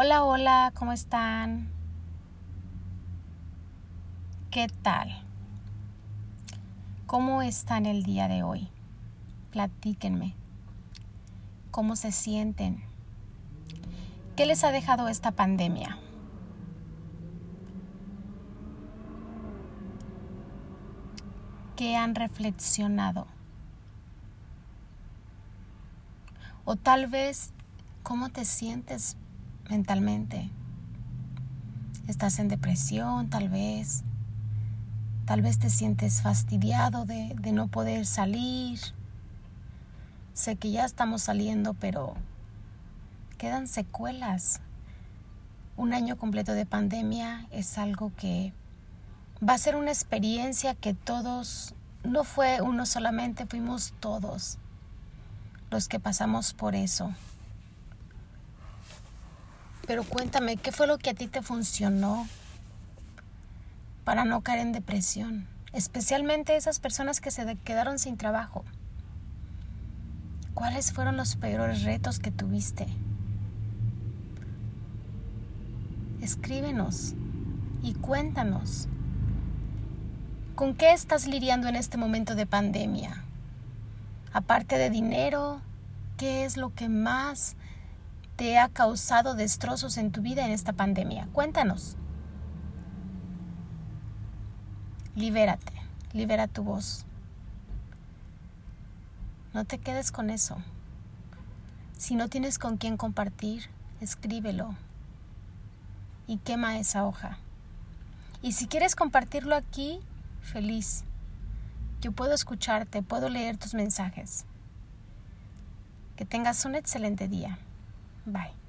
Hola, hola, ¿cómo están? ¿Qué tal? ¿Cómo están el día de hoy? Platíquenme. ¿Cómo se sienten? ¿Qué les ha dejado esta pandemia? ¿Qué han reflexionado? O tal vez, ¿cómo te sientes mentalmente. Estás en depresión, tal vez. Tal vez te sientes fastidiado de, de no poder salir. Sé que ya estamos saliendo, pero quedan secuelas. Un año completo de pandemia es algo que va a ser una experiencia que todos, no fue uno solamente, fuimos todos los que pasamos por eso. Pero cuéntame, ¿qué fue lo que a ti te funcionó para no caer en depresión? Especialmente esas personas que se quedaron sin trabajo. ¿Cuáles fueron los peores retos que tuviste? Escríbenos y cuéntanos. ¿Con qué estás lidiando en este momento de pandemia? Aparte de dinero, ¿qué es lo que más te ha causado destrozos en tu vida en esta pandemia? Cuéntanos. Libérate, libera tu voz. No te quedes con eso. Si no tienes con quién compartir, escríbelo y quema esa hoja. Y si quieres compartirlo aquí, feliz. Yo puedo escucharte, puedo leer tus mensajes. Que tengas un excelente día. Bye.